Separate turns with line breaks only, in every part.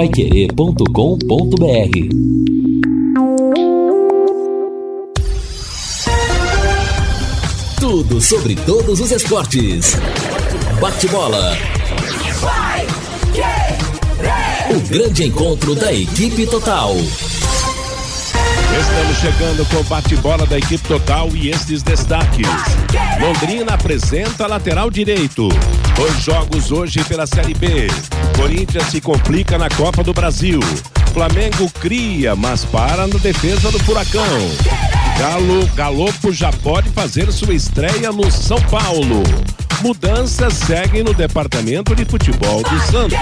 paiquerê.com.br Tudo sobre todos os esportes. Bate-bola. O grande encontro da equipe total.
Estamos chegando com o bate-bola da equipe total e estes destaques. Londrina apresenta lateral direito. Dois jogos hoje pela Série B. Corinthians se complica na Copa do Brasil. Flamengo cria, mas para na defesa do Furacão. Galo Galopo já pode fazer sua estreia no São Paulo. Mudanças seguem no departamento de futebol do Santos.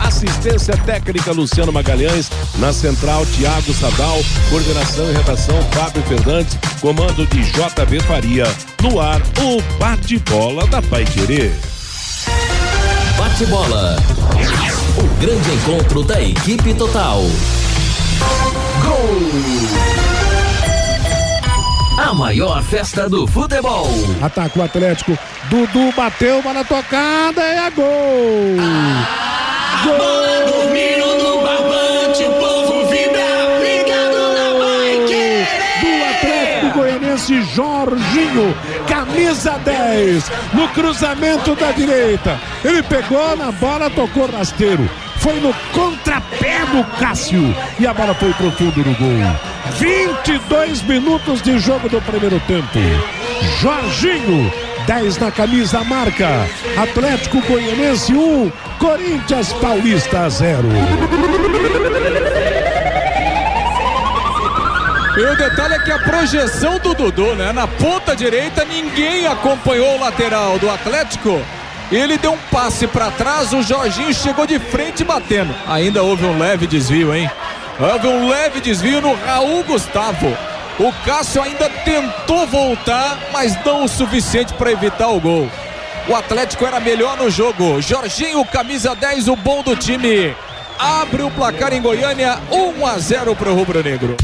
Assistência técnica Luciano Magalhães, na central Tiago Sadal, coordenação e redação Fábio Fernandes, comando de JB Faria. No ar, o bate-bola da Pai Querer.
Bate-bola. O grande encontro da equipe total. Gol! A maior festa do futebol.
Ataca o Atlético. Dudu bateu, bola tocada e é gol!
A bola
Goianiense, Jorginho, camisa 10, no cruzamento da direita. Ele pegou na bola, tocou rasteiro. Foi no contrapé do Cássio e a bola foi pro do gol. 22 minutos de jogo do primeiro tempo. Jorginho 10 na camisa, marca. Atlético Goianense 1, Corinthians Paulista 0.
E o detalhe é que a projeção do Dudu, né? Na ponta direita, ninguém acompanhou o lateral do Atlético. Ele deu um passe para trás, o Jorginho chegou de frente batendo. Ainda houve um leve desvio, hein? Houve um leve desvio no Raul Gustavo. O Cássio ainda tentou voltar, mas não o suficiente para evitar o gol. O Atlético era melhor no jogo. Jorginho, camisa 10, o bom do time. Abre o placar em Goiânia, 1 a 0 para o Rubro Negro.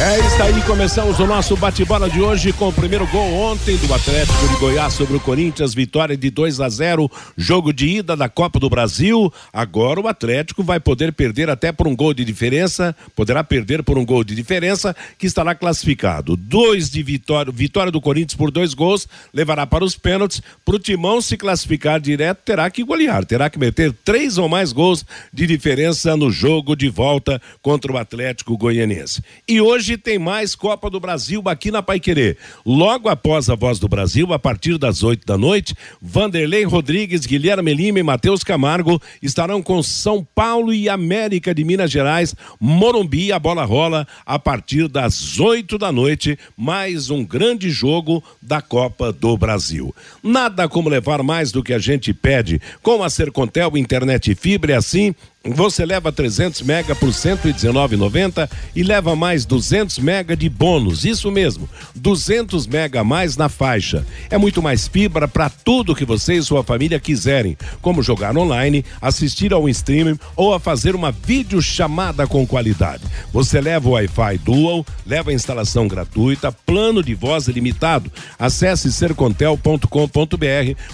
É isso aí, começamos o nosso bate-bola de hoje com o primeiro gol ontem do Atlético de Goiás sobre o Corinthians, vitória de 2 a 0, jogo de ida da Copa do Brasil. Agora o Atlético vai poder perder até por um gol de diferença, poderá perder por um gol de diferença, que estará classificado. Dois de vitória, vitória do Corinthians por dois gols, levará para os pênaltis. Para o Timão se classificar direto, terá que golear, terá que meter três ou mais gols de diferença no jogo de volta contra o Atlético Goianiense. E hoje Hoje tem mais Copa do Brasil aqui na Paiquerê. Logo após a Voz do Brasil, a partir das 8 da noite, Vanderlei Rodrigues, Guilherme Lima e Matheus Camargo estarão com São Paulo e América de Minas Gerais, Morumbi, a bola rola a partir das 8 da noite, mais um grande jogo da Copa do Brasil. Nada como levar mais do que a gente pede. Com a Sercontel Internet e Fibra é assim, você leva 300 mega por 119,90 e leva mais 200 mega de bônus. Isso mesmo, 200 mega a mais na faixa. É muito mais fibra para tudo que você e sua família quiserem, como jogar online, assistir ao streaming ou a fazer uma videochamada com qualidade. Você leva o Wi-Fi Dual, leva a instalação gratuita, plano de voz ilimitado. Acesse sercontel.com.br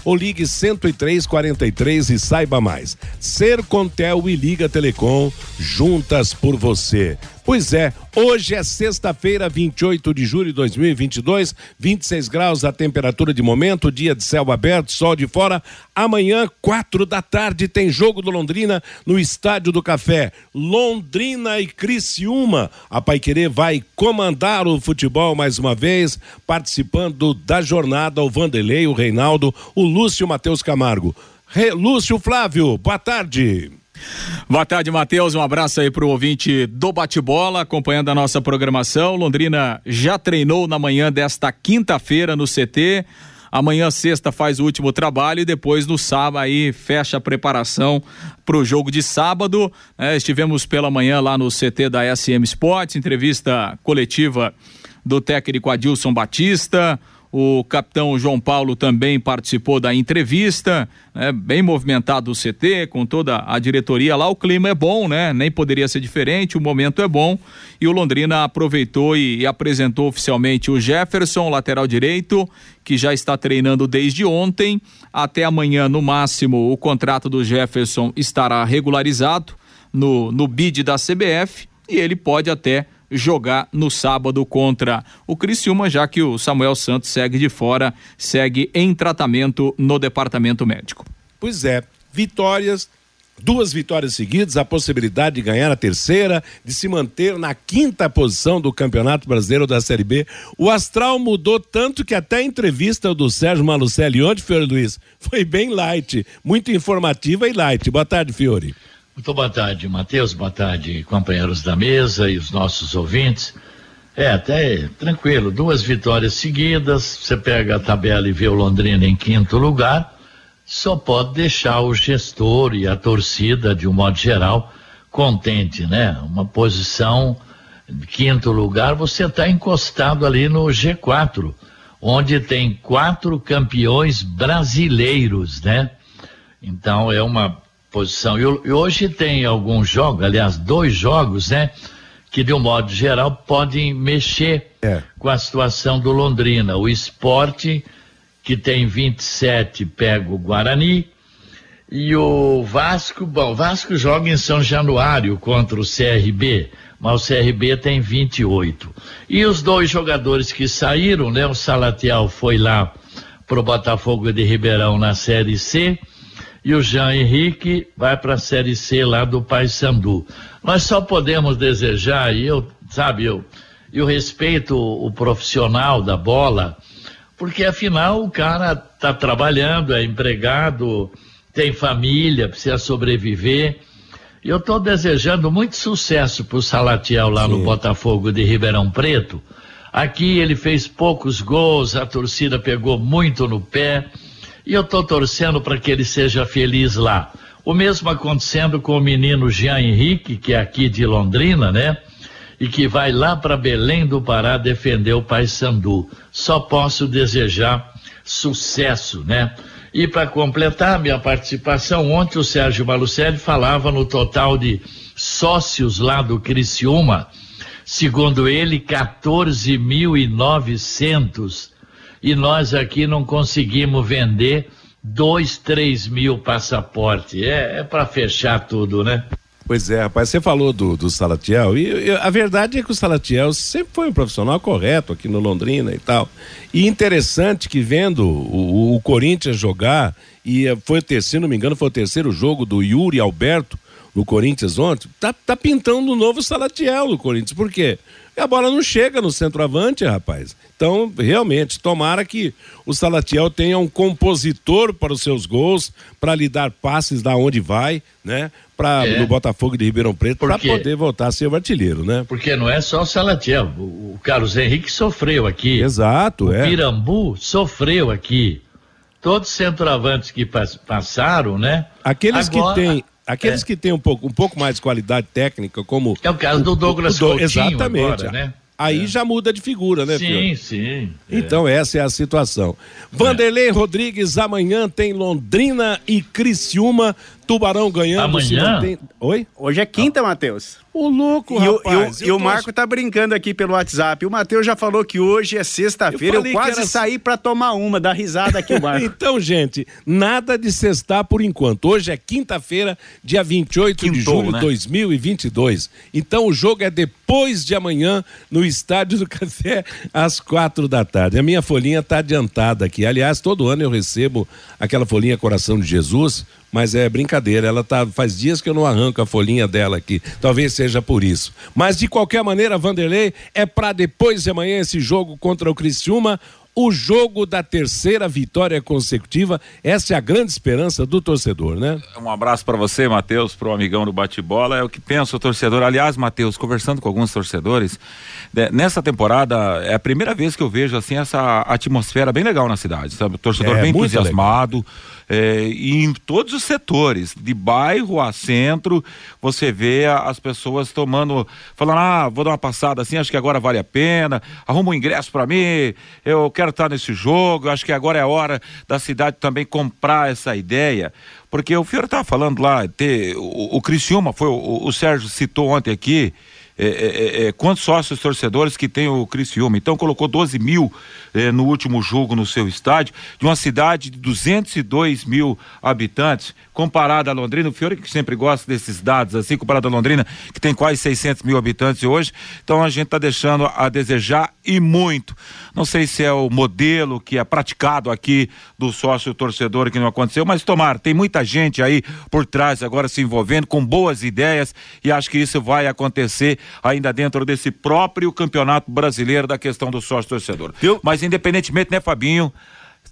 ou ligue 10343 e saiba mais. Sercontel e Liga Telecom, juntas por você. Pois é, hoje é sexta-feira, 28 de julho de 2022, 26 graus a temperatura de momento, dia de céu aberto, sol de fora. Amanhã, quatro da tarde, tem jogo do Londrina no Estádio do Café. Londrina e Criciúma. A Paiquerê vai comandar o futebol mais uma vez, participando da jornada o Vanderlei, o Reinaldo, o Lúcio Matheus Camargo. Re, Lúcio Flávio, boa tarde.
Boa tarde, Matheus. Um abraço aí para o ouvinte do bate-bola, acompanhando a nossa programação. Londrina já treinou na manhã desta quinta-feira no CT. Amanhã, sexta, faz o último trabalho e depois no sábado aí fecha a preparação para o jogo de sábado. É, estivemos pela manhã lá no CT da SM Sports, entrevista coletiva do técnico Adilson Batista. O capitão João Paulo também participou da entrevista, né? bem movimentado o CT, com toda a diretoria lá. O clima é bom, né? Nem poderia ser diferente, o momento é bom. E o Londrina aproveitou e, e apresentou oficialmente o Jefferson, lateral direito, que já está treinando desde ontem. Até amanhã, no máximo, o contrato do Jefferson estará regularizado no, no bid da CBF e ele pode até jogar no sábado contra o Criciúma, já que o Samuel Santos segue de fora, segue em tratamento no departamento médico.
Pois é, vitórias, duas vitórias seguidas, a possibilidade de ganhar a terceira, de se manter na quinta posição do Campeonato Brasileiro da Série B. O astral mudou tanto que até a entrevista do Sérgio Malucelli ontem, Fiore Luiz, foi bem light, muito informativa e light. Boa tarde, Fiore.
Muito boa tarde, Matheus. Boa tarde, companheiros da mesa e os nossos ouvintes. É, até tranquilo, duas vitórias seguidas. Você pega a tabela e vê o Londrina em quinto lugar. Só pode deixar o gestor e a torcida, de um modo geral, contente, né? Uma posição de quinto lugar, você está encostado ali no G4, onde tem quatro campeões brasileiros, né? Então é uma posição. E, hoje tem alguns jogos, aliás, dois jogos, né? Que de um modo geral podem mexer
É.
com a situação do Londrina. O esporte, que tem 27, pega o Guarani. E o Vasco, bom, o Vasco joga em São Januário contra o CRB, mas o CRB tem 28. E os dois jogadores que saíram, né? O Salatiel foi lá pro Botafogo de Ribeirão na Série C e o Jean Henrique vai para a Série C lá do Paysandu. Nós só podemos desejar, e eu, sabe, eu, eu respeito o, o profissional da bola, porque afinal o cara está trabalhando, é empregado, tem família, precisa sobreviver. E eu estou desejando muito sucesso para o Salatiel lá no Botafogo de Ribeirão Preto. Aqui ele fez poucos gols, a torcida pegou muito no pé. E eu estou torcendo para que ele seja feliz lá. O mesmo acontecendo com o menino Jean Henrique, que é aqui de Londrina, né? E que vai lá para Belém do Pará defender o Paysandu. Só posso desejar sucesso, né? E para completar minha participação, ontem o Sérgio Malucelli falava no total de sócios lá do Criciúma, segundo ele, 14.900 e nós aqui não conseguimos vender dois, três mil passaportes. É, é para fechar tudo, né?
Pois é, rapaz, você falou do, do Salatiel, e, e a verdade é que o Salatiel sempre foi um profissional correto aqui no Londrina e tal. E interessante que vendo o, o Corinthians jogar, e foi terceiro, se não me engano, foi o terceiro jogo do Yuri Alberto no Corinthians ontem, tá, tá pintando um novo Salatiel no Corinthians. Por quê? A bola não chega no centroavante, rapaz. Então, realmente, tomara que o Salatiel tenha um compositor para os seus gols, para lhe dar passes da onde vai, né? Para
É.
no Botafogo de Ribeirão Preto, para poder voltar a ser o artilheiro, né?
Porque não é só o Salatiel. O, o Carlos Henrique sofreu aqui.
Exato,
O
é.
Pirambu sofreu aqui. Todos os centroavantes que pas- passaram, né?
Aqueles
Agora-
que têm, aqueles
É.
que têm um pouco, um pouco mais de qualidade técnica, como
É o caso do Douglas
o
Coutinho
exatamente.
agora, né?
Aí já muda de figura, né,
Sim,
Fiore?
sim.
Então essa é a situação. Vanderlei Rodrigues, amanhã tem Londrina e Criciúma. Tubarão ganhando.
Amanhã?
mantém- Oi?
Hoje é quinta, Matheus.
Ô, louco,
E, o-
rapaz.
e o, e o Marco tá brincando aqui pelo WhatsApp. O Matheus já falou que hoje é sexta-feira.
Eu
Eu, quase
era-
saí pra tomar uma, dar risada aqui o Marco.
Então, gente, nada de sextar por enquanto. Hoje é quinta-feira, dia 28 de
Quintou,
julho de
né?
2022. Então, o jogo é depois de amanhã no Estádio do Café, às quatro da tarde. A minha folhinha está adiantada aqui. Aliás, todo ano eu recebo aquela folhinha Coração de Jesus, mas é brincadeira. Ela tá faz dias que eu não arranco a folhinha dela aqui. Talvez seja por isso. Mas de qualquer maneira, Vanderlei, é para depois de amanhã esse jogo contra o Criciúma o jogo da terceira vitória consecutiva. Essa é a grande esperança do torcedor, né?
Um abraço para você, Matheus, pro amigão do bate-bola. É o que pensa o torcedor. Aliás, Matheus, conversando com alguns torcedores, né, nessa temporada é a primeira vez que eu vejo assim essa atmosfera bem legal na cidade, sabe? O torcedor
É,
bem entusiasmado. É, em todos os setores, de bairro a centro, você vê as pessoas tomando, falando, ah, vou dar uma passada assim, acho que agora vale a pena, arruma um ingresso para mim, eu quero estar nesse jogo, acho que agora é hora da cidade também comprar essa ideia, porque o Fiore estava falando lá, ter, o, o Criciúma, foi, o, o Sérgio citou ontem aqui, é, é, é, quantos sócios torcedores que tem o Criciúma. Então colocou 12 mil é, no último jogo no seu estádio, de uma cidade de 202 mil habitantes, comparada a Londrina, o Fiore que sempre gosta desses dados assim, comparado a Londrina, que tem quase 600 mil habitantes hoje, então a gente está deixando a desejar e muito. Não sei se é o modelo que é praticado aqui do sócio torcedor que não aconteceu, mas tomar, tem muita gente aí por trás agora se envolvendo com boas ideias e acho que isso vai acontecer ainda dentro desse próprio campeonato brasileiro da questão do sócio torcedor. Mas independentemente, né, Fabinho,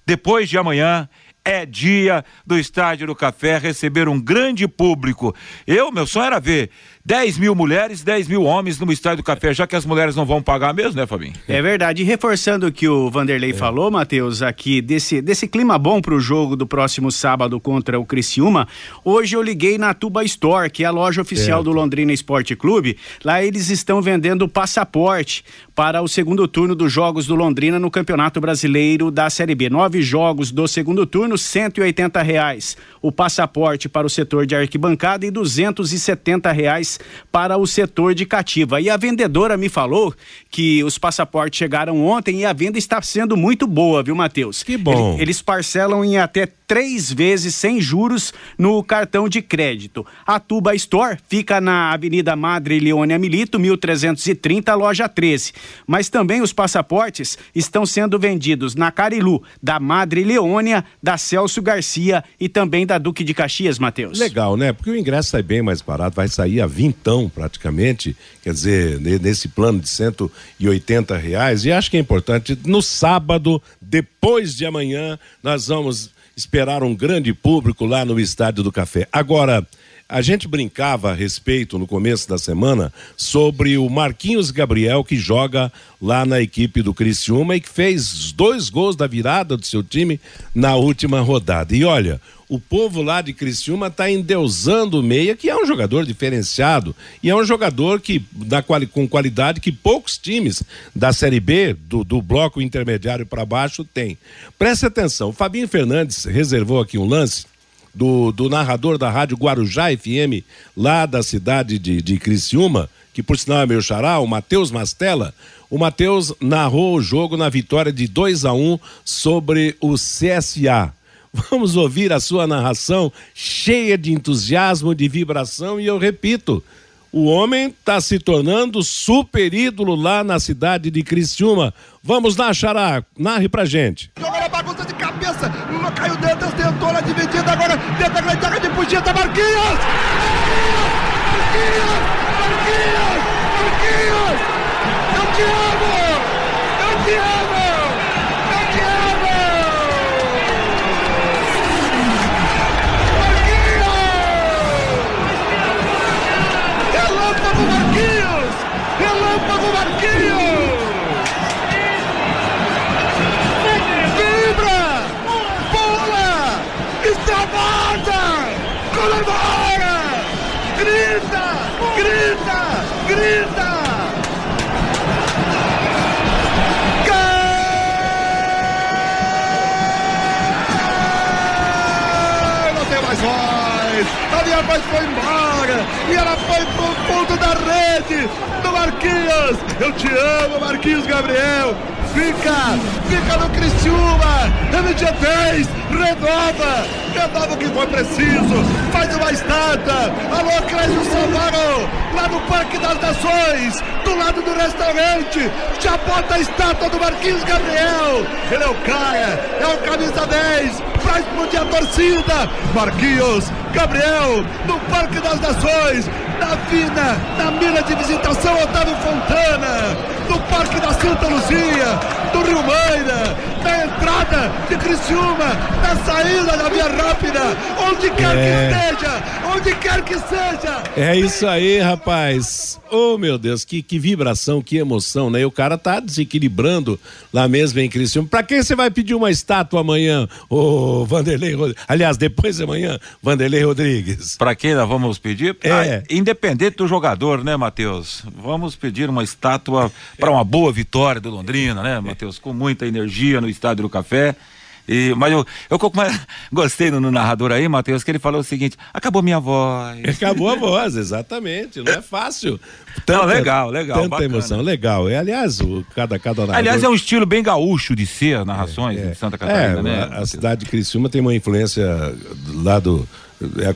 depois de amanhã é dia do Estádio do Café receber um grande público. Eu, meu sonho era ver 10 mil mulheres, 10 mil homens no Estádio do Café, já que as mulheres não vão pagar mesmo, né, Fabinho?
É verdade. E reforçando o que o Vanderlei é. falou, Matheus, aqui, desse, desse clima bom para o jogo do próximo sábado contra o Criciúma, hoje eu liguei na Tuba Store, que é a loja oficial do Londrina Esporte Clube. Lá eles estão vendendo passaporte para o segundo turno dos jogos do Londrina no Campeonato Brasileiro da Série B. Nove jogos do segundo turno, 180 reais. O passaporte para o setor de arquibancada e 270 reais para o setor de cativa. E a vendedora me falou que os passaportes chegaram ontem e a venda está sendo muito boa, viu, Matheus?
Que bom.
Eles parcelam em até três vezes sem juros no cartão de crédito. A Tuba Store fica na Avenida Madre Leônia Milito, 1330, loja 13. Mas também os passaportes estão sendo vendidos na Carilu, da Madre Leônia, da Celso Garcia e também da Duque de Caxias, Matheus.
Legal, né? Porque o ingresso sai bem mais barato, vai sair a vintão praticamente, quer dizer, nesse plano de 180 reais. E acho que é importante, no sábado, depois de amanhã, nós vamos esperar um grande público lá no Estádio do Café. Agora, a gente brincava a respeito no começo da semana sobre o Marquinhos Gabriel que joga lá na equipe do Criciúma e que fez dois gols da virada do seu time na última rodada. E olha, o povo lá de Criciúma está endeusando o Meia, que é um jogador diferenciado e é um jogador que da quali, com qualidade que poucos times da Série B, do, do bloco intermediário para baixo, têm. Preste atenção, o Fabinho Fernandes reservou aqui um lance do, do narrador da rádio Guarujá FM, lá da cidade de, de Criciúma, que por sinal é meu xará, o Matheus Mastella. O Matheus narrou o jogo na vitória de 2 a 1 um sobre o CSA. Vamos ouvir a sua narração cheia de entusiasmo, de vibração e eu repito, o homem está se tornando super ídolo lá na cidade de Criciúma. Vamos lá, Xará, narre pra gente.
Jogou na bagunça de cabeça, caiu dentro, tentou na dividida, agora dentro da grande de Pugita, Marquinhos! Marquinhos! Marquinhos! Marquinhos! Eu te amo! Eu te amo! A foi embora! E ela foi pro fundo da rede do Marquinhos! Eu te amo, Marquinhos Gabriel! Fica! Fica no Criciúma! É no dia 10! Renova! Renova o que for preciso! Faz uma estátua! Alô, Clésio Salvaro! Lá no Parque das Nações! Do lado do restaurante! Já bota a estátua do Marquinhos Gabriel! Ele é o cara! É o camisa 10! Pra explodir a torcida! Marquinhos Gabriel! No Parque das Nações! Na Vina, na mira de visitação Otávio Fontana, no Parque da Santa Luzia, do Rio Maira, na entrada de Criciúma, na saída da Via Rápida, onde quer
É.
que esteja, onde quer que seja.
É isso aí, rapaz. Oh, meu Deus, que, que vibração, que emoção, né? E o cara tá desequilibrando lá mesmo em Criciúma. Pra quem você vai pedir uma estátua amanhã, ô Vanderlei Rodrigues? Aliás, depois de amanhã, Vanderlei Rodrigues.
Para quem nós vamos pedir?
É.
Ah, independente do jogador, né, Matheus? Vamos pedir uma estátua para uma boa vitória do Londrina, né, Matheus? Com muita energia no Estádio do Café. E, mas eu, eu gostei no, no narrador aí, Matheus, que ele falou o seguinte: acabou minha voz.
Acabou a voz, exatamente. Não é fácil.
Tanta, Não, legal, legal.
Tanta bacana. emoção, legal. É, aliás, o, cada, cada narrador...
Aliás, é um estilo bem gaúcho de ser narrações é, é. de Santa Catarina,
é,
né?
A, a cidade de Criciúma tem uma influência lá do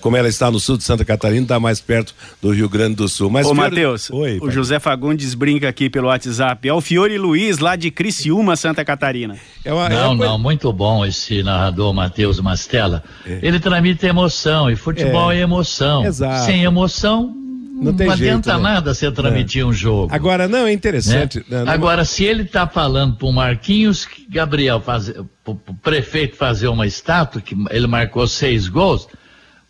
como ela está no sul de Santa Catarina, está mais perto do Rio Grande do Sul. Mas
Ô, Fiore... Matheus, o pai. José Fagundes brinca aqui pelo WhatsApp. É o Fiore Luiz, lá de Criciúma, Santa Catarina.
É uma, não, é uma... não, muito bom esse narrador Matheus Mastella. É. Ele transmite emoção, e futebol é, é emoção. Exato. Sem emoção, não, não adianta jeito, né? nada você transmitir um jogo.
Agora, não, é interessante.
Né? Não, Agora, se ele está falando para o Marquinhos Gabriel fazer, o prefeito fazer uma estátua, que ele marcou seis gols,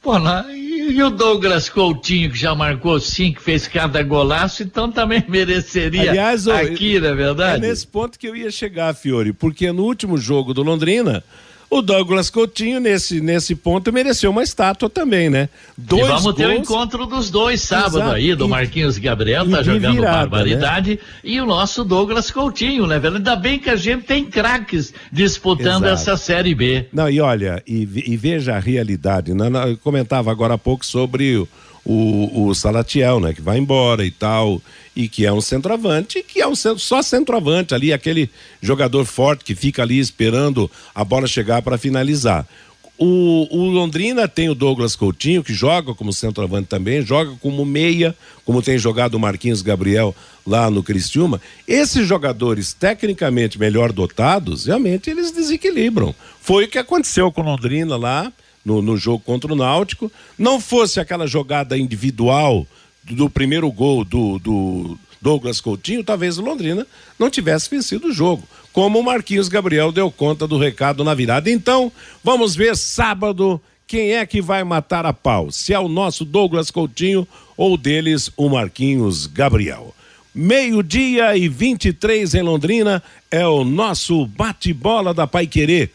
Pô, e o Douglas Coutinho, que já marcou cinco, fez cada golaço, então também mereceria Aliás, aqui, na é verdade?
É nesse ponto que eu ia chegar, Fiore, porque no último jogo do Londrina, o Douglas Coutinho, nesse, nesse ponto, mereceu uma estátua também, né?
Dois e vamos gols... ter o encontro dos dois sábado Exato. aí, do Marquinhos Gabriel, tá jogando virada, barbaridade, né? e o nosso Douglas Coutinho, né, velho? Ainda bem que a gente tem craques disputando Exato. essa Série B.
Não, e olha, e, e veja a realidade, né? Eu comentava agora há pouco sobre o o, o Salatiel, né? Que vai embora e tal, e que é um centroavante, que é um só centroavante ali, aquele jogador forte que fica ali esperando a bola chegar para finalizar. O, o, Londrina tem o Douglas Coutinho, que joga como centroavante também, joga como meia, como tem jogado o Marquinhos Gabriel lá no Criciúma. Esses jogadores tecnicamente melhor dotados, realmente eles desequilibram. Foi o que aconteceu com o Londrina lá no, no jogo contra o Náutico. Não fosse aquela jogada individual do, primeiro gol do, do Douglas Coutinho, talvez o Londrina não tivesse vencido o jogo. Como o Marquinhos Gabriel deu conta do recado na virada. Então, vamos ver sábado quem é que vai matar a pau. Se é o nosso Douglas Coutinho ou deles o Marquinhos Gabriel. Meio-dia e 23 em Londrina é o nosso bate-bola da Pai Querer.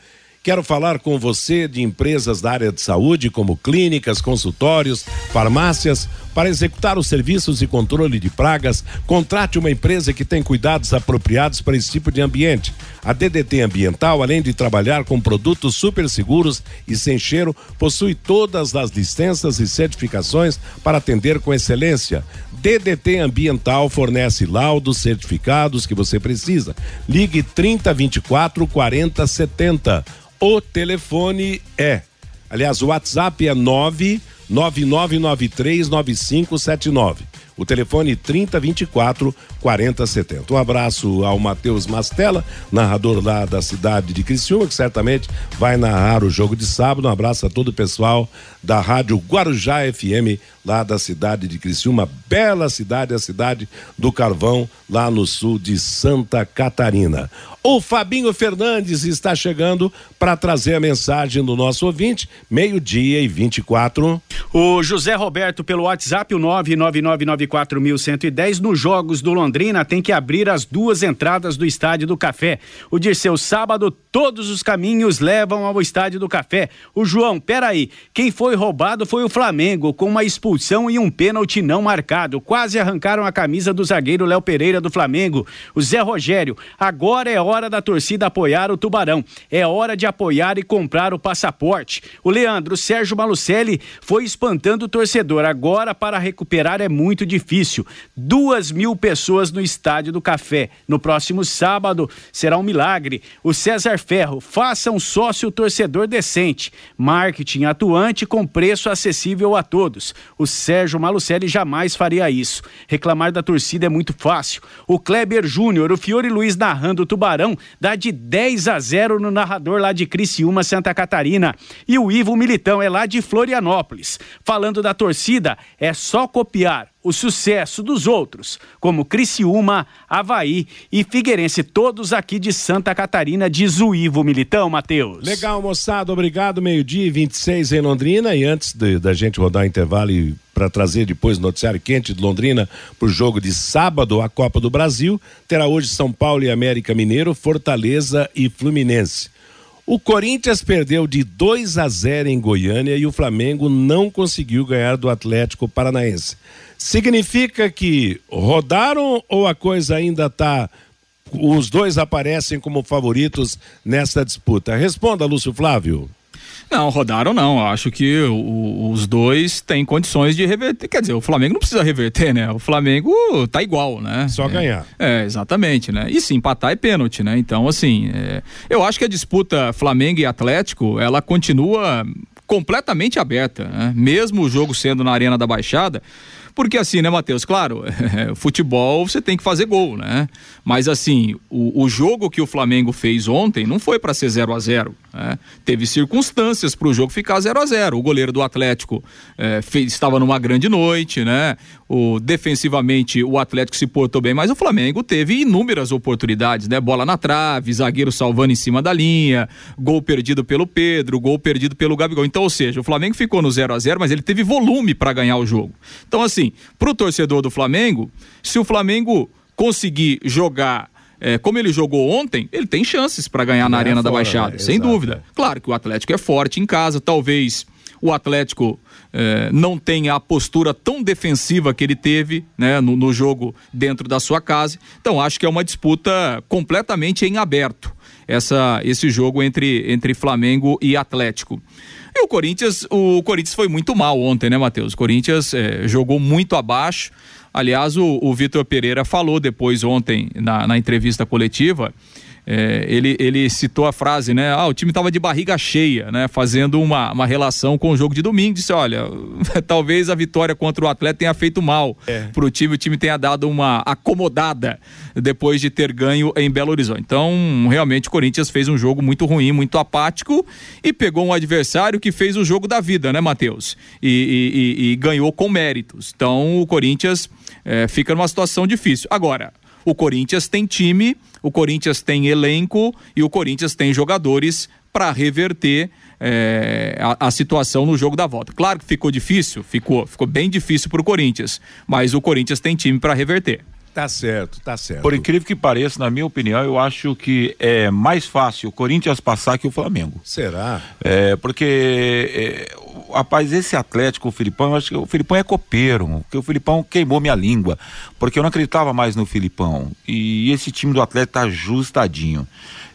Quero falar com você de empresas da área de saúde, como clínicas, consultórios, farmácias. Para executar os serviços de controle de pragas, contrate uma empresa que tem cuidados apropriados para esse tipo de ambiente. A DDT Ambiental, além de trabalhar com produtos super seguros e sem cheiro, possui todas as licenças e certificações para atender com excelência. DDT Ambiental fornece laudos, certificados que você precisa. Ligue 3024 4070 o telefone é, aliás, o WhatsApp é 999939579. O telefone 3024 4070. Um abraço ao Matheus Mastella, narrador lá da cidade de Criciúma, que certamente vai narrar o jogo de sábado. Um abraço a todo o pessoal da Rádio Guarujá FM, lá da cidade de Criciúma, bela cidade, a cidade do Carvão, lá no sul de Santa Catarina. O Fabinho Fernandes está chegando para trazer a mensagem do nosso ouvinte, meio-dia e 24.
O José Roberto pelo WhatsApp, o 99994110, nos Jogos do Londrina, tem que abrir as duas entradas do Estádio do Café. O Dirceu, sábado, todos os caminhos levam ao Estádio do Café. O João, peraí, quem foi roubado foi o Flamengo, com uma expulsão e um pênalti não marcado. Quase arrancaram a camisa do zagueiro Léo Pereira do Flamengo. O Zé Rogério, agora é hora da torcida apoiar o Tubarão. É hora de apoiar e comprar o passaporte. O Leandro Sérgio Malucelli foi espantando o torcedor. Agora, para recuperar, é muito difícil. Duas mil pessoas no Estádio do Café. No próximo sábado será um milagre. O César Ferro, faça um sócio torcedor decente. Marketing atuante com preço acessível a todos. O Sérgio Malucelli jamais faria isso. Reclamar da torcida é muito fácil. O Kleber Júnior, o Fiore Luiz narrando o Tubarão dá de 10 a 0 no narrador lá de Criciúma, Santa Catarina. E o Ivo Militão é lá de Florianópolis. Falando da torcida, é só copiar o sucesso dos outros, como Criciúma, Havaí e Figueirense, todos aqui de Santa Catarina, diz o Ivo Militão, Matheus.
Legal, moçada, obrigado. Meio-dia e 26 em Londrina. E antes de, da gente rodar o intervalo e para trazer depois o noticiário quente de Londrina para o jogo de sábado, a Copa do Brasil, terá hoje São Paulo e América Mineiro, Fortaleza e Fluminense. O Corinthians perdeu de 2 a 0 em Goiânia e o Flamengo não conseguiu ganhar do Atlético Paranaense. Significa que rodaram ou a coisa ainda está os dois aparecem como favoritos nessa disputa. Responda, Lúcio Flávio.
Não, rodaram não. Acho que o, os dois têm condições de reverter. Quer dizer, o Flamengo não precisa reverter, né? O Flamengo tá igual, né?
Só
é,
ganhar.
É, exatamente, né? E se empatar é pênalti, né? Então, assim, é, eu acho que a disputa Flamengo e Atlético, ela continua completamente aberta, né? Mesmo o jogo sendo na Arena da Baixada, porque assim, né, Matheus? Claro, futebol você tem que fazer gol, né? Mas assim, o, o jogo que o Flamengo fez ontem não foi para ser 0 a 0 né? Teve circunstâncias para o jogo ficar 0 a 0 O goleiro do Atlético é, fez, estava numa grande noite, né? O, defensivamente o Atlético se portou bem, mas o Flamengo teve inúmeras oportunidades, né? Bola na trave, zagueiro salvando em cima da linha, gol perdido pelo Pedro, gol perdido pelo Gabigol. Então, ou seja, o Flamengo ficou no 0 a 0 mas ele teve volume para ganhar o jogo. Então, assim, para o torcedor do Flamengo, se o Flamengo conseguir jogar é, como ele jogou ontem, ele tem chances para ganhar na Arena fora, da Baixada, né? sem Exato, dúvida. É. Claro que o Atlético é forte em casa, talvez o Atlético é, não tenha a postura tão defensiva que ele teve né, no, no, jogo dentro da sua casa. Então acho que é uma disputa completamente em aberto essa, esse jogo entre, entre Flamengo e Atlético. O Corinthians, o Corinthians foi muito mal ontem, né, Matheus? O Corinthians é, jogou muito abaixo. Aliás, o, o Vitor Pereira falou depois ontem na, na entrevista coletiva é, ele, ele citou a frase, né? Ah, o time estava de barriga cheia, né? Fazendo uma, uma relação com o jogo de domingo. Disse: olha, talvez a vitória contra o Atlético tenha feito mal é. para o time, o time tenha dado uma acomodada depois de ter ganho em Belo Horizonte. Então, realmente, o Corinthians fez um jogo muito ruim, muito apático e pegou um adversário que fez o jogo da vida, né, Matheus? E, e, e, ganhou com méritos. Então, o Corinthians é, fica numa situação difícil. Agora, o Corinthians tem time, o Corinthians tem elenco e o Corinthians tem jogadores para reverter é, a, a, situação no jogo da volta. Claro que ficou difícil, ficou, ficou bem difícil para o Corinthians, mas o Corinthians tem time para reverter.
Tá certo, tá certo.
Por incrível que pareça, na minha opinião, eu acho que é mais fácil o Corinthians passar que o Flamengo.
Será?
É, porque, é, rapaz, esse Atlético, o Filipão, eu acho que o Filipão é copeiro, porque o Filipão queimou minha língua, porque eu não acreditava mais no Filipão. E esse time do Atlético tá ajustadinho.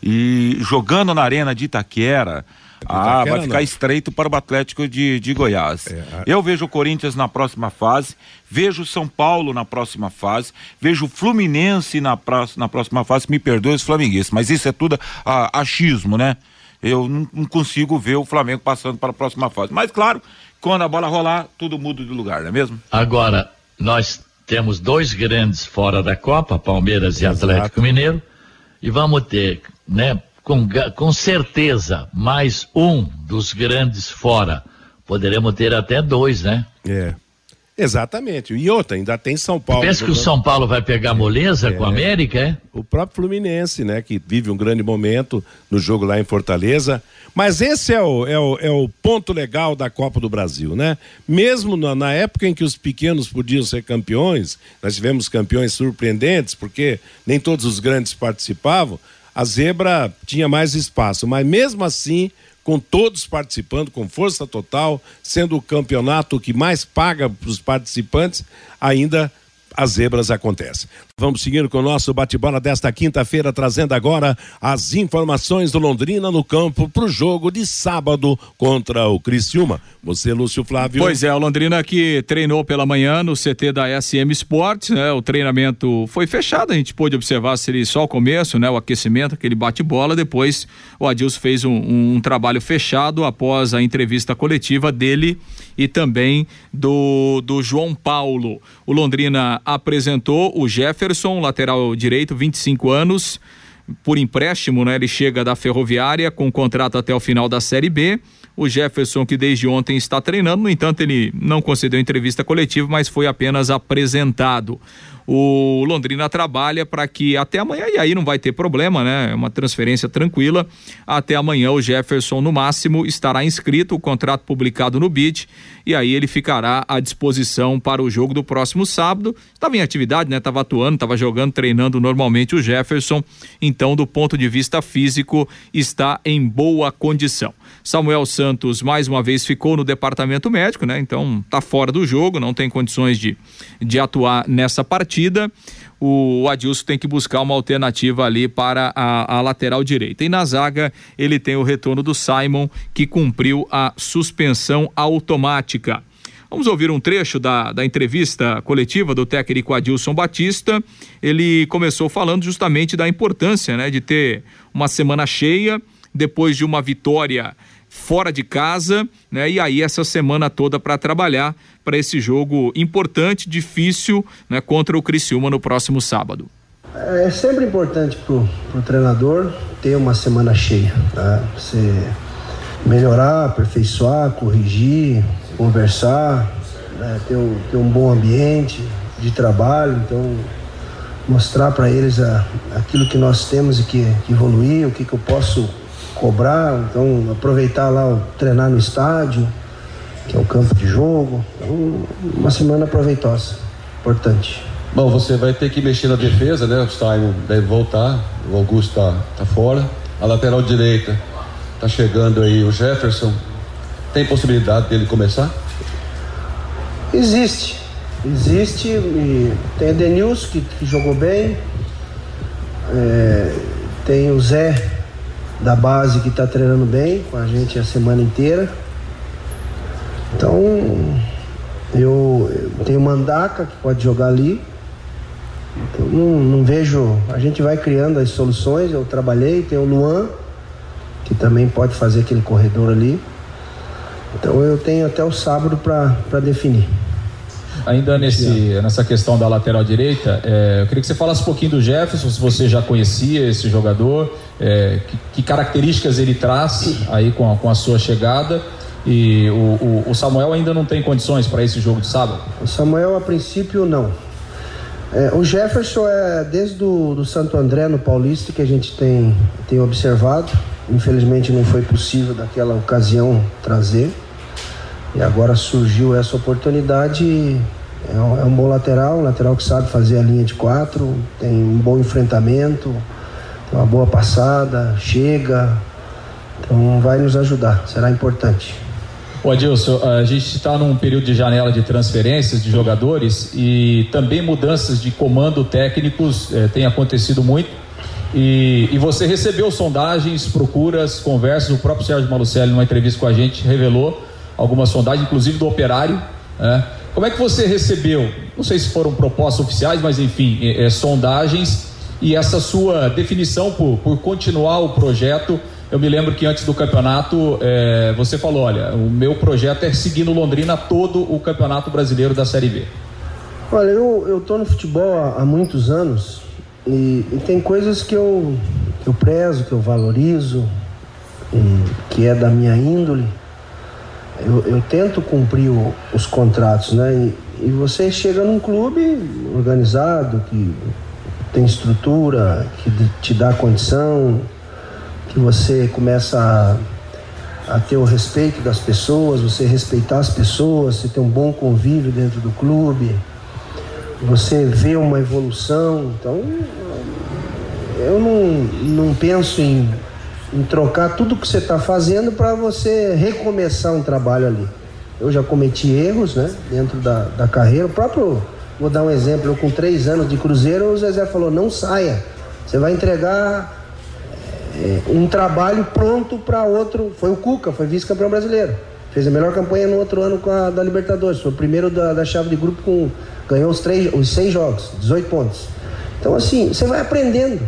E jogando na arena de Itaquera, ah, vai ficar não. estreito para o Atlético de, de Goiás. É, a... Eu vejo o Corinthians na próxima fase, vejo o São Paulo na próxima fase, vejo o Fluminense na, pra, na próxima fase, me perdoe os flamenguistas, mas isso é tudo a, achismo, né? Eu não, não, consigo ver o Flamengo passando para a próxima fase. Mas claro, quando a bola rolar, tudo muda de lugar, não é mesmo?
Agora, nós temos dois grandes fora da Copa, Palmeiras e Exato. Atlético Mineiro, e vamos ter, né, com, com certeza, mais um dos grandes fora. Poderemos ter até dois, né?
É. Exatamente. E outra, ainda tem São Paulo.
Pensa que o São Paulo vai pegar moleza é, com a América, é?
O próprio Fluminense, né? Que vive um grande momento no jogo lá em Fortaleza. Mas esse é o, é o, é o ponto legal da Copa do Brasil, né? Mesmo na, na época em que os pequenos podiam ser campeões, nós tivemos campeões surpreendentes, porque nem todos os grandes participavam, a zebra tinha mais espaço, mas mesmo assim, com todos participando, com força total, sendo o campeonato que mais paga para os participantes, ainda as zebras acontecem. Vamos seguir com o nosso bate-bola desta quinta-feira, trazendo agora as informações do Londrina no campo para o jogo de sábado contra o Criciúma. Você, Lúcio Flávio.
Pois é, o Londrina que treinou pela manhã no CT da SM Sports, né? O treinamento foi fechado, a gente pôde observar se ele só o começo, né? O aquecimento, aquele bate-bola. Depois o Adilson fez um, um trabalho fechado após a entrevista coletiva dele e também do, do João Paulo. O Londrina apresentou o Jefferson Jefferson, lateral direito, 25 anos, por empréstimo, né? Ele chega da Ferroviária com contrato até o final da Série B. O Jefferson, que desde ontem está treinando, no entanto, ele não concedeu entrevista coletiva, mas foi apenas apresentado o Londrina trabalha para que até amanhã, e aí não vai ter problema, né? É uma transferência tranquila. Até amanhã o Jefferson, no máximo, estará inscrito, o contrato publicado no BID, e aí ele ficará à disposição para o jogo do próximo sábado. Estava em atividade, né? Estava atuando, estava jogando, treinando normalmente o Jefferson. Então, do ponto de vista físico, está em boa condição. Samuel Santos mais uma vez ficou no departamento médico, né? Então tá fora do jogo, não tem condições de, de atuar nessa partida partida, o Adilson tem que buscar uma alternativa ali para a, a, lateral direita. E na zaga, ele tem o retorno do Simon, que cumpriu a suspensão automática. Vamos ouvir um trecho da, da entrevista coletiva do técnico Adilson Batista. Ele começou falando justamente da importância né, de ter uma semana cheia depois de uma vitória fora de casa, né? E aí essa semana toda para trabalhar para esse jogo importante, difícil, né, contra o Criciúma no próximo sábado.
É sempre importante para o treinador ter uma semana cheia, tá? Você melhorar, aperfeiçoar, corrigir, conversar, né? ter, um, ter um bom ambiente de trabalho, então mostrar para eles a, aquilo que nós temos e que, que evoluir, o que, que eu posso cobrar, então aproveitar lá, treinar no estádio, que é o campo de jogo. Então, uma semana proveitosa, importante.
Bom, você vai ter que mexer na defesa, né? O Simon deve voltar, o Augusto tá, tá fora. A lateral direita tá chegando aí o Jefferson. Tem possibilidade dele começar?
Existe, existe. E tem o Denilson que, que jogou bem. É, tem o Zé da base que está treinando bem com a gente a semana inteira. Então eu, eu tenho Mandaca que pode jogar ali. Então, não, não, vejo. A gente vai criando as soluções. Eu trabalhei, tem o Luan, que também pode fazer aquele corredor ali. Então eu tenho até o sábado para definir.
Ainda nesse, nessa questão da lateral direita, é, eu queria que você falasse um pouquinho do Jefferson, se você já conhecia esse jogador, é, que, que, características ele traz aí com a, com a sua chegada. E o, o, o Samuel ainda não tem condições para esse jogo de sábado?
O Samuel, a princípio, não. É, o Jefferson é desde o do Santo André no Paulista que a gente tem, tem observado. Infelizmente não foi possível daquela ocasião trazer. E agora surgiu essa oportunidade. É um, é um bom lateral, um lateral que sabe fazer a linha de quatro, tem um bom enfrentamento, uma boa passada, chega. Então vai nos ajudar, será importante.
O Adilson, a gente está num período de janela de transferências de jogadores e também mudanças de comando técnicos eh, tem acontecido muito. E, e, você recebeu sondagens, procuras, conversas. O próprio Sérgio Malucelli, numa entrevista com a gente, revelou algumas sondagens, inclusive do operário. Né? Como é que você recebeu? Não sei se foram propostas oficiais, mas enfim, é, é, sondagens e essa sua definição por, por continuar o projeto. Eu me lembro que antes do campeonato é, você falou: olha, o meu projeto é seguir no Londrina todo o campeonato brasileiro da Série B.
Olha, eu, tô no futebol há, há muitos anos e, e, tem coisas que eu, que eu prezo, que eu valorizo, que é da minha índole eu, eu tento cumprir o, os contratos, né? E, e você chega num clube organizado, que tem estrutura, que te dá condição, que você começa a, a, ter o respeito das pessoas, você respeitar as pessoas, você ter um bom convívio dentro do clube, você vê uma evolução. Então, eu não, não penso em em trocar tudo que você está fazendo para você recomeçar um trabalho ali. Eu já cometi erros, né, dentro da, da carreira. O próprio, vou dar um exemplo, eu com três anos de Cruzeiro, o Zezé falou: não saia, você vai entregar é, um trabalho pronto para outro. Foi o Cuca, foi vice-campeão brasileiro. Fez a melhor campanha no outro ano com a da Libertadores. Foi o primeiro da, da chave de grupo com. Ganhou os, três, os seis jogos, 18 pontos. Então, assim, você vai aprendendo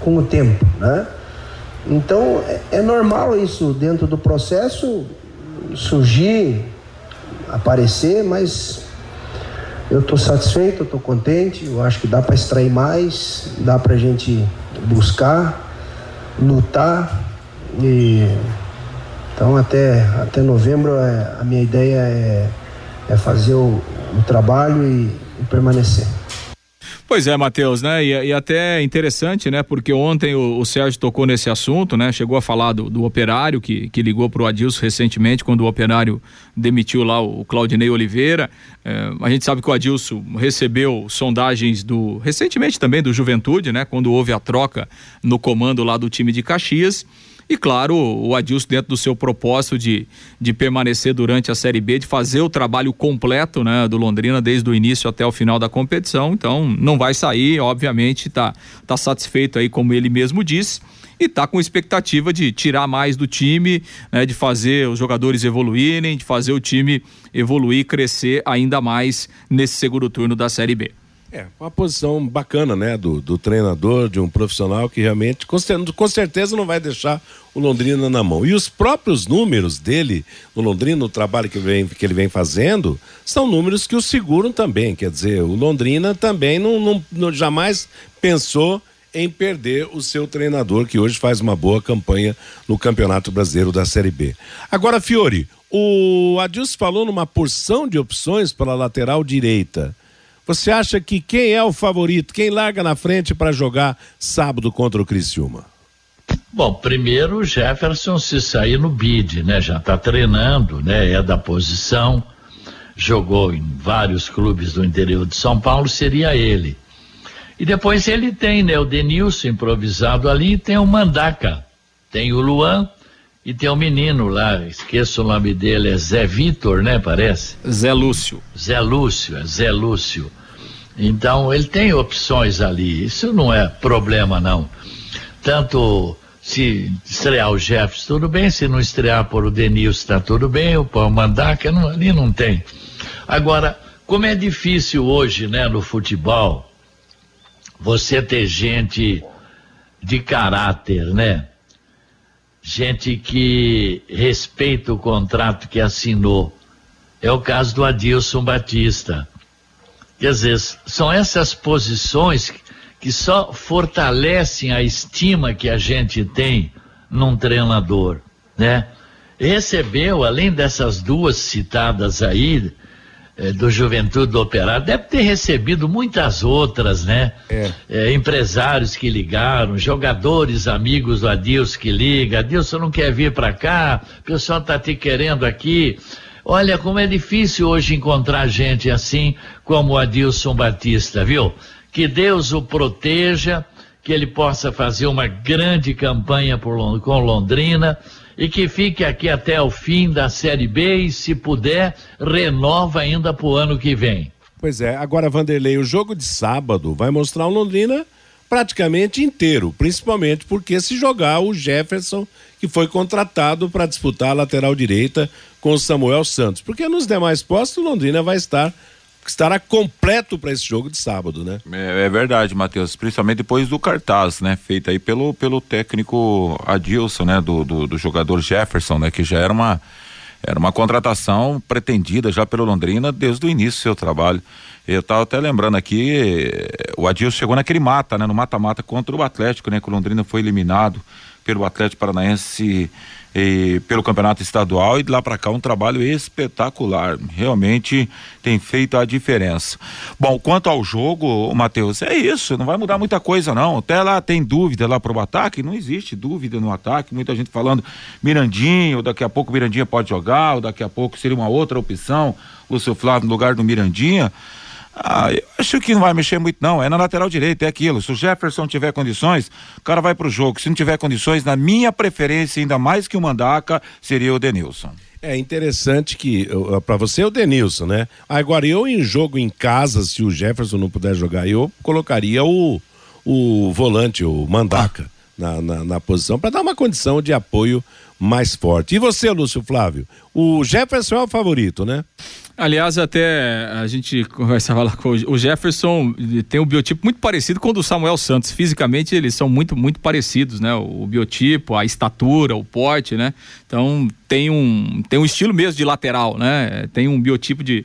com o tempo, né? Então é, é normal isso dentro do processo surgir, aparecer, mas eu estou satisfeito, estou contente, eu acho que dá para extrair mais, dá para a gente buscar, lutar e então até, até novembro é, a minha ideia é, é fazer o, o trabalho e, e permanecer.
Pois é, Matheus, né? E, e, até interessante, né? Porque ontem o, o, Sérgio tocou nesse assunto, né? Chegou a falar do, do operário que, que ligou para o Adilson recentemente, quando o operário demitiu lá o, Claudinei Oliveira. É, a gente sabe que o Adilson recebeu sondagens do. recentemente também do Juventude, né? Quando houve a troca no comando lá do time de Caxias. E claro, o Adilson dentro do seu propósito de, de permanecer durante a Série B, de fazer o trabalho completo, né, do Londrina desde o início até o final da competição. Então, não vai sair, obviamente, tá tá satisfeito aí como ele mesmo disse e tá com expectativa de tirar mais do time, né, de fazer os jogadores evoluírem, de fazer o time evoluir, crescer ainda mais nesse segundo turno da Série B.
É, uma posição bacana, né, do, do treinador, de um profissional que realmente, com, cer- com certeza, não vai deixar o Londrina na mão. E os próprios números dele, no Londrina, o trabalho que, vem, que ele vem fazendo, são números que o seguram também. Quer dizer, o Londrina também não, não, não- jamais pensou em perder o seu treinador, que hoje faz uma boa campanha no Campeonato Brasileiro da Série B. Agora, Fiore, o Adilson falou numa porção de opções para a lateral direita. Você acha que quem é o favorito, quem larga na frente para jogar sábado contra o Criciúma?
Bom, primeiro o Jefferson se sair no bid, né? Já está treinando, né? É da posição, jogou em vários clubes do interior de São Paulo, seria ele. E depois ele tem, né? O Denilson improvisado ali, e tem o Mandaca, tem o Luan e tem o menino lá, esqueço o nome dele, é Zé Vitor, né? Parece.
Zé Lúcio.
Zé Lúcio, é Zé Lúcio. Então ele tem opções ali, isso não é problema não. Tanto se estrear o Jefferson, tudo bem, se não estrear por o Denilson, está tudo bem, o Paulo Mandaca, não, ali não tem. Agora, como é difícil hoje, né, no futebol, você ter gente de caráter, né? Gente que respeita o contrato que assinou. É o caso do Adilson Batista. Quer dizer, são essas posições que só fortalecem a estima que a gente tem num treinador, né? Recebeu, além dessas duas citadas aí, eh, do Juventude do Operário, deve ter recebido muitas outras, né? Eh, empresários que ligaram, jogadores amigos do Adilson que liga, Adilson não quer vir para cá, o pessoal tá te querendo aqui. Olha como é difícil hoje encontrar gente assim como o Adilson Batista, viu? Que Deus o proteja, que ele possa fazer uma grande campanha por com Londrina e que fique aqui até o fim da Série B e, se puder, renova ainda para o ano que vem.
Pois é, agora, Vanderlei, o jogo de sábado vai mostrar o Londrina praticamente inteiro, principalmente porque se jogar o Jefferson, que foi contratado para disputar a lateral direita com o Samuel Santos. Porque nos demais postos, o Londrina vai estar estará completo para esse jogo de sábado, né?
É, é verdade, Matheus, principalmente depois do cartaz, né, feito aí pelo, pelo técnico Adilson, né, do, do, do jogador Jefferson, né, que já era uma era uma contratação pretendida já pelo Londrina desde o início do seu trabalho. Eu estava até lembrando aqui, eh, o Adilson chegou naquele mata, né, no mata-mata contra o Atlético, né, que o Londrina foi eliminado pelo Atlético Paranaense pelo campeonato estadual e de lá para cá um trabalho espetacular. Realmente tem feito a diferença. Bom, quanto ao jogo, Matheus, é isso, não vai mudar muita coisa não. Até lá tem dúvida lá pro ataque, não existe dúvida no ataque. Muita gente falando Mirandinho, daqui a pouco o Mirandinha pode jogar, ou daqui a pouco seria uma outra opção, Lúcio Flávio no lugar do Mirandinha. Ah, eu acho que não vai mexer muito, não. É na lateral direita, é aquilo. Se o Jefferson tiver condições, o cara vai pro jogo. Se não tiver condições, na minha preferência, ainda mais que o Mandaca, seria o Denilson.
É interessante que, para você é o Denilson, né? Agora, eu em jogo em casa, se o Jefferson não puder jogar, eu colocaria o, o volante, o Mandaca, na, na, na posição, para dar uma condição de apoio mais forte. E você, Lúcio Flávio? O Jefferson é o favorito, né?
Aliás, até a gente conversava lá com o Jefferson, tem um biotipo muito parecido com o do Samuel Santos. Fisicamente, eles são muito, muito parecidos, né? O biotipo, a estatura, o porte, né? Então, tem um, tem um estilo mesmo de lateral, né? Tem um biotipo de,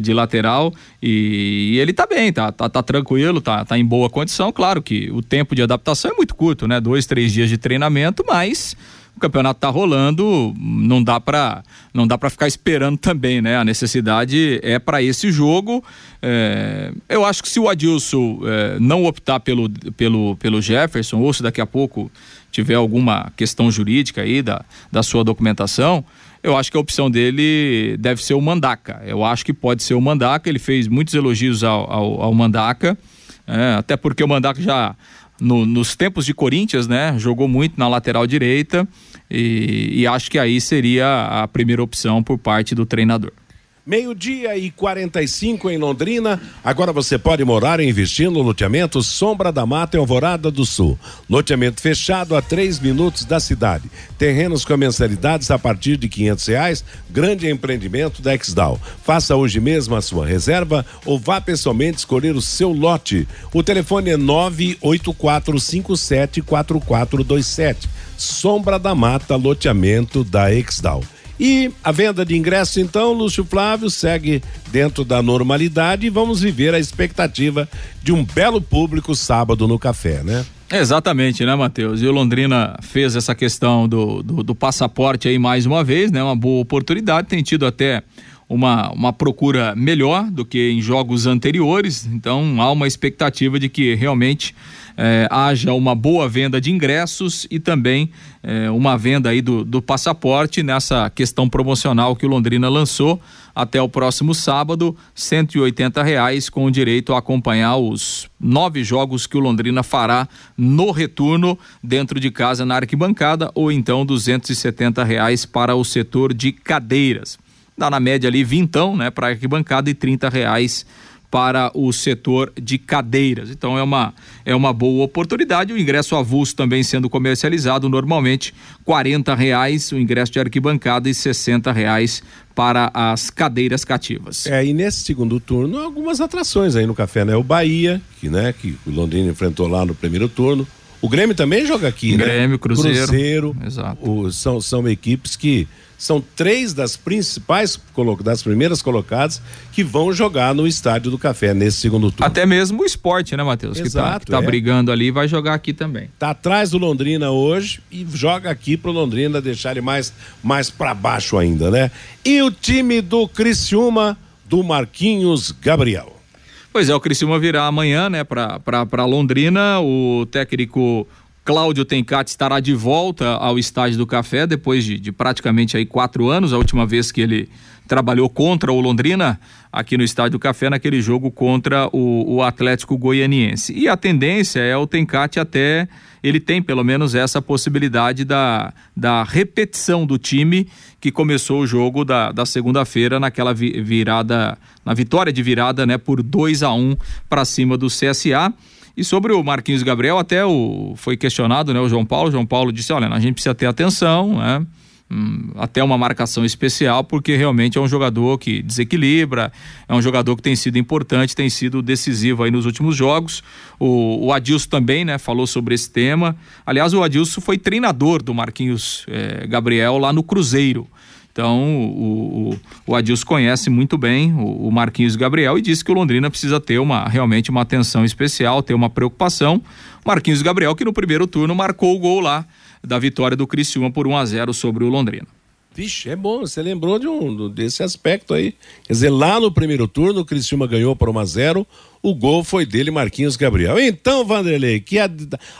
de lateral e, e ele tá bem, tá, tá, tá tranquilo, tá, tá em boa condição. Claro que o tempo de adaptação é muito curto, né? Dois, três dias de treinamento, mas o campeonato tá rolando, não dá para não dá para ficar esperando também, né? A necessidade é para esse jogo. É, eu acho que se o Adilson é, não optar pelo, pelo, pelo Jefferson, ou se daqui a pouco tiver alguma questão jurídica aí da, da sua documentação, eu acho que a opção dele deve ser o Mandaca. Eu acho que pode ser o Mandaca. Ele fez muitos elogios ao, ao, ao Mandaca, é, até porque o Mandaca já no, nos tempos de Corinthians, né? Jogou muito na lateral direita e, e acho que aí seria a primeira opção por parte do treinador.
Meio-dia e 45 em Londrina. Agora você pode morar e investir no loteamento Sombra da Mata em Alvorada do Sul. Loteamento fechado a três minutos da cidade. Terrenos com mensalidades a partir de quinhentos reais. Grande empreendimento da Exdal. Faça hoje mesmo a sua reserva ou vá pessoalmente escolher o seu lote. O telefone é 984574427. Sombra da Mata, loteamento da Exdal. E a venda de ingressos, então, Lúcio Flávio, segue dentro da normalidade e vamos viver a expectativa de um belo público sábado no café, né?
Exatamente, né, Matheus? E o Londrina fez essa questão do, do, do, passaporte aí mais uma vez, né? Uma boa oportunidade, tem tido até uma, uma procura melhor do que em jogos anteriores, então há uma expectativa de que realmente eh, haja uma boa venda de ingressos e também eh, uma venda aí do, do passaporte nessa questão promocional que o Londrina lançou até o próximo sábado, cento e reais com direito a acompanhar os nove jogos que o Londrina fará no retorno dentro de casa na arquibancada ou então duzentos e reais para o setor de cadeiras. Dá na média ali vintão, né, para arquibancada e trinta reais para o setor de cadeiras. Então é uma, é uma boa oportunidade. O ingresso avulso também sendo comercializado normalmente quarenta reais o ingresso de arquibancada e sessenta reais para as cadeiras cativas.
É, e nesse segundo turno, algumas atrações aí no café, né? O Bahia, que, né, que o Londrina enfrentou lá no primeiro turno. O Grêmio também joga aqui,
Grêmio, né? Grêmio, Cruzeiro.
Cruzeiro.
Exato.
O, são, são equipes que são três das principais, das primeiras colocadas, que vão jogar no Estádio do Café nesse segundo turno.
Até mesmo o esporte, né, Matheus?
Exato,
que tá, que tá
é.
brigando ali vai jogar aqui também.
Tá atrás do Londrina hoje e joga aqui pro Londrina deixar ele mais, mais para baixo ainda, né? E o time do Criciúma, do Marquinhos Gabriel.
Pois é, o Criciúma virá amanhã, né, para Londrina. O técnico Cláudio Tencati estará de volta ao estádio do Café depois de, de, praticamente aí quatro anos, a última vez que ele trabalhou contra o Londrina aqui no estádio do Café naquele jogo contra o, o Atlético Goianiense. E a tendência é o Tencati até ele tem pelo menos essa possibilidade da, da repetição do time que começou o jogo da, da segunda-feira naquela vi, virada, na vitória de virada, né, por 2 a 1 um para cima do CSA. E sobre o Marquinhos Gabriel, até o, foi questionado, né, o João Paulo. O João Paulo disse: olha, a gente precisa ter atenção, né? Hum, até uma marcação especial, porque realmente é um jogador que desequilibra, é um jogador que tem sido importante, tem sido decisivo aí nos últimos jogos. O, o Adilson também, né, falou sobre esse tema. Aliás, o Adilson foi treinador do Marquinhos eh, Gabriel lá no Cruzeiro. Então, o, o, o Adilson conhece muito bem o, o, Marquinhos Gabriel e disse que o Londrina precisa ter uma realmente uma atenção especial, ter uma preocupação. Marquinhos Gabriel, que no primeiro turno marcou o gol lá da vitória do Criciúma por 1 a 0 sobre o Londrina.
Vixe, é bom, você lembrou de um, desse aspecto aí. Quer dizer, lá no primeiro turno, o Criciúma ganhou por 1 a 0 o gol foi dele, Marquinhos Gabriel. Então, Vanderlei, que a,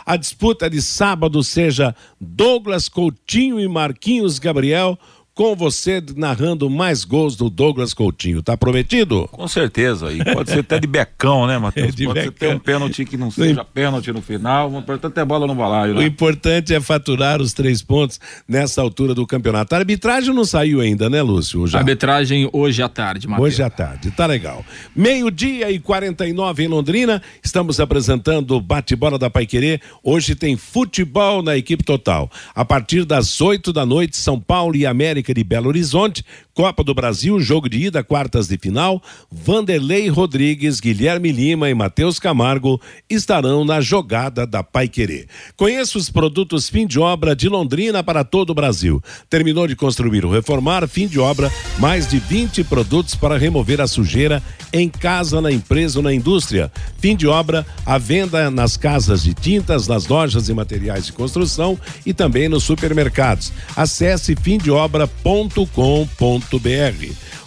a disputa de sábado seja Douglas Coutinho e Marquinhos Gabriel, com você narrando mais gols do Douglas Coutinho. Tá prometido?
Com certeza. E pode ser até de becão, né, Matheus?
De
pode
becão.
ser ter um pênalti que não seja pênalti no final. O importante é bola no balaio,
O
né?
importante é faturar os três pontos nessa altura do campeonato. A arbitragem não saiu ainda, né, Lúcio? Já.
Arbitragem hoje à tarde, Matheus.
Hoje à tarde, tá legal. Meio-dia e 49 em Londrina, estamos apresentando o bate-bola da Paiquerê. Hoje tem futebol na equipe total. A partir das 8 da noite, São Paulo e América de Belo Horizonte, Copa do Brasil, jogo de ida, quartas de final. Vanderlei Rodrigues, Guilherme Lima e Matheus Camargo estarão na jogada da Paiquerê. Conheça os produtos fim de obra de Londrina para todo o Brasil. Terminou de construir ou reformar, fim de obra, mais de 20 produtos para remover a sujeira em casa, na empresa ou na indústria. Fim de obra, a venda nas casas de tintas, nas lojas e materiais de construção e também nos supermercados. Acesse fimdeobra.com.br.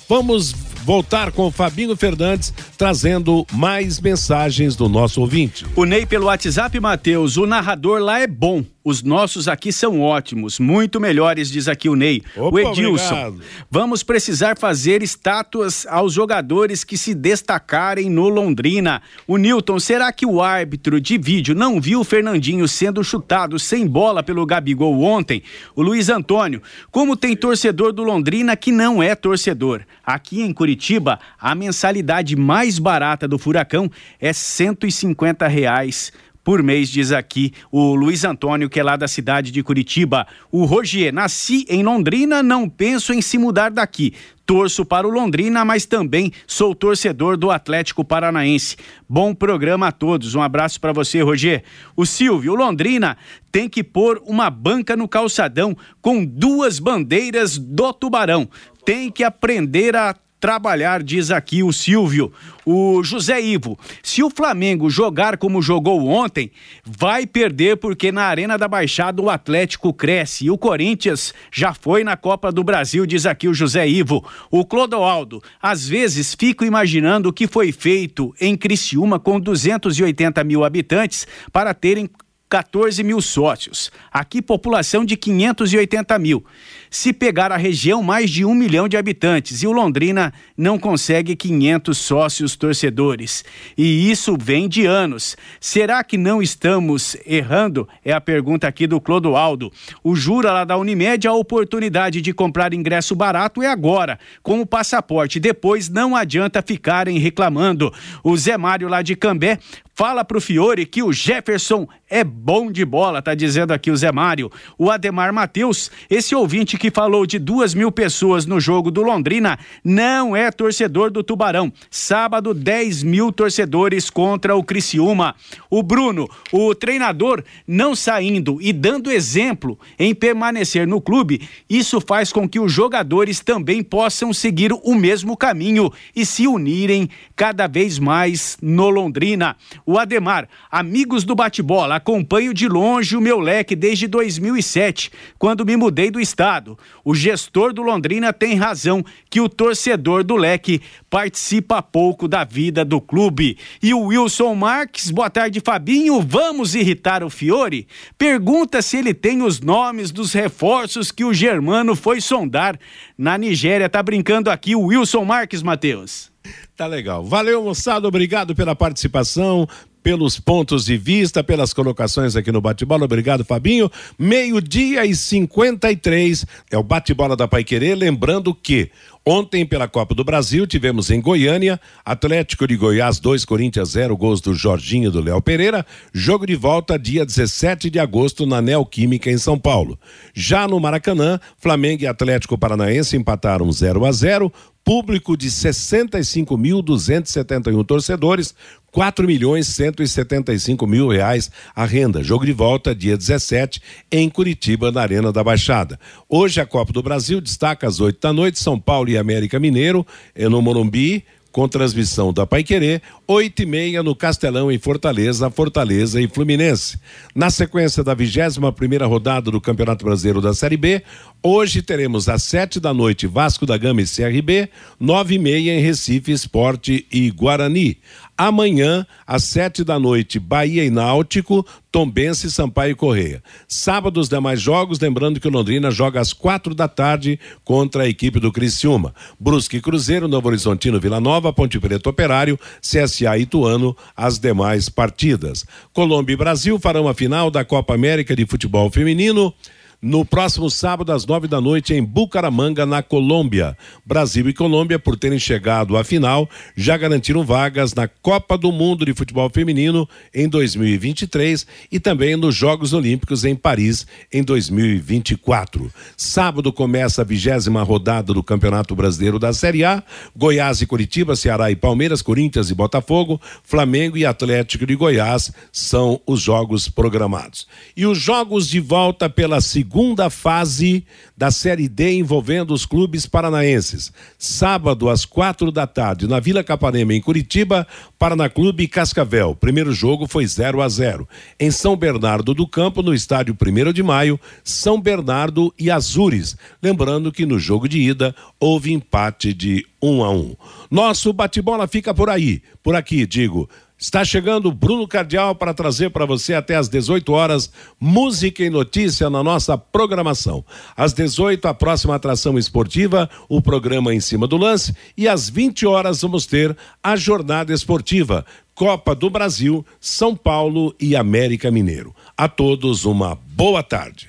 Vamos voltar com Fabinho Fernandes trazendo mais mensagens do nosso ouvinte.
O Ney pelo WhatsApp, Matheus, o narrador lá é bom. Os nossos aqui são ótimos, muito melhores, diz aqui o Ney.
Opa,
o Edilson.
obrigado.
Vamos precisar fazer estátuas aos jogadores que se destacarem no Londrina. O Newton, será que o árbitro de vídeo não viu o Fernandinho sendo chutado sem bola pelo Gabigol ontem? O Luiz Antônio, como tem torcedor do Londrina que não é torcedor? Aqui em Curitiba, a mensalidade mais barata do Furacão é 150 reais por mês, diz aqui o Luiz Antônio, que é lá da cidade de Curitiba. O Rogier, nasci em Londrina, não penso em se mudar daqui. Torço para o Londrina, mas também sou torcedor do Atlético Paranaense. Bom programa a todos. Um abraço para você, Roger. O Silvio, o Londrina tem que pôr uma banca no calçadão com duas bandeiras do Tubarão. Tem que aprender a trabalhar, diz aqui o Silvio. O José Ivo, se o Flamengo jogar como jogou ontem, vai perder porque na Arena da Baixada o Atlético cresce e o Corinthians já foi na Copa do Brasil, diz aqui o José Ivo. O Clodoaldo, às vezes fico imaginando o que foi feito em Criciúma com 280 mil habitantes para terem 14 mil sócios. Aqui, população de 580 mil. Se pegar a região, mais de um milhão de habitantes. E o Londrina não consegue 500 sócios torcedores. E isso vem de anos. Será que não estamos errando? É a pergunta aqui do Clodoaldo. O Jura lá da Unimed, a oportunidade de comprar ingresso barato é agora, com o passaporte. Depois não adianta ficarem reclamando. O Zé Mário lá de Cambé Fala pro Fiore que o Jefferson é bom de bola, tá dizendo aqui o Zé Mário. O Ademar Matheus, esse ouvinte que falou de duas mil pessoas no jogo do Londrina, não é torcedor do Tubarão. Sábado, 10 mil torcedores contra o Criciúma. O Bruno, o treinador, não saindo e dando exemplo em permanecer no clube, isso faz com que os jogadores também possam seguir o mesmo caminho e se unirem cada vez mais no Londrina. O Ademar, amigos do bate-bola, acompanho de longe o meu leque desde 2007, quando me mudei do estado. O gestor do Londrina tem razão que o torcedor do leque participa pouco da vida do clube. E o Wilson Marques, boa tarde, Fabinho. Vamos irritar o Fiore? Pergunta se ele tem os nomes dos reforços que o Germano foi sondar na Nigéria. Tá brincando aqui o Wilson Marques, Matheus.
Tá legal. Valeu, moçada. Obrigado pela participação, pelos pontos de vista, pelas colocações aqui no bate-bola. Obrigado, Fabinho. Meio-dia e 53 é o bate-bola da Pai Querer. Lembrando que Ontem, pela Copa do Brasil, tivemos em Goiânia, Atlético de Goiás 2, Corinthians 0, gols do Jorginho e do Léo Pereira. Jogo de volta dia 17 de agosto na Neoquímica, em São Paulo. Já no Maracanã, Flamengo e Atlético Paranaense empataram 0 a 0 público de 65.271 torcedores, 4 milhões 175 mil reais a renda. Jogo de volta dia 17 em Curitiba, na Arena da Baixada. Hoje a Copa do Brasil destaca às 8 da noite São Paulo e América Mineiro, é no Morumbi com transmissão da Paiquerê, oito e meia no Castelão em Fortaleza, Fortaleza e Fluminense. Na sequência da 21 primeira rodada do Campeonato Brasileiro da Série B, hoje teremos às sete da noite Vasco da Gama e CRB, nove e meia em Recife, Esporte e Guarani. Amanhã, às sete da noite, Bahia e Náutico, Tombense, Sampaio e Correia. Sábado, os demais jogos, lembrando que o Londrina joga às quatro da tarde contra a equipe do Criciúma. Brusque Cruzeiro, Novo Horizontino, Vila Nova, Ponte Preta Operário, CSA Ituano, as demais partidas. Colômbia e Brasil farão a final da Copa América de Futebol Feminino no próximo sábado, às nove da noite, em Bucaramanga, na Colômbia. Brasil e Colômbia, por terem chegado à final, já garantiram vagas na Copa do Mundo de Futebol Feminino em 2023 e também nos Jogos Olímpicos em Paris em 2024. Sábado começa a vigésima rodada do Campeonato Brasileiro da Série A. Goiás e Curitiba, Ceará e Palmeiras, Corinthians e Botafogo, Flamengo e Atlético de Goiás são os jogos programados. E os jogos de volta pela segunda segunda fase da Série D envolvendo os clubes paranaenses. Sábado, às quatro da tarde, na Vila Capanema, em Curitiba, Paraná Clube e Cascavel. Primeiro jogo foi 0 a 0 Em São Bernardo do Campo, no estádio 1 de maio, São Bernardo e Azures. Lembrando que no jogo de ida houve empate de 1 um a 1 um. Nosso bate-bola fica por aí, por aqui, digo. Está chegando Bruno Cardial para trazer para você até às 18 horas música e notícia na nossa programação. Às 18 a próxima atração esportiva, o programa em cima do lance e às 20 horas vamos ter a jornada esportiva, Copa do Brasil, São Paulo e América Mineiro. A todos uma boa tarde.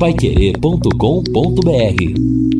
Paiquerê.com.br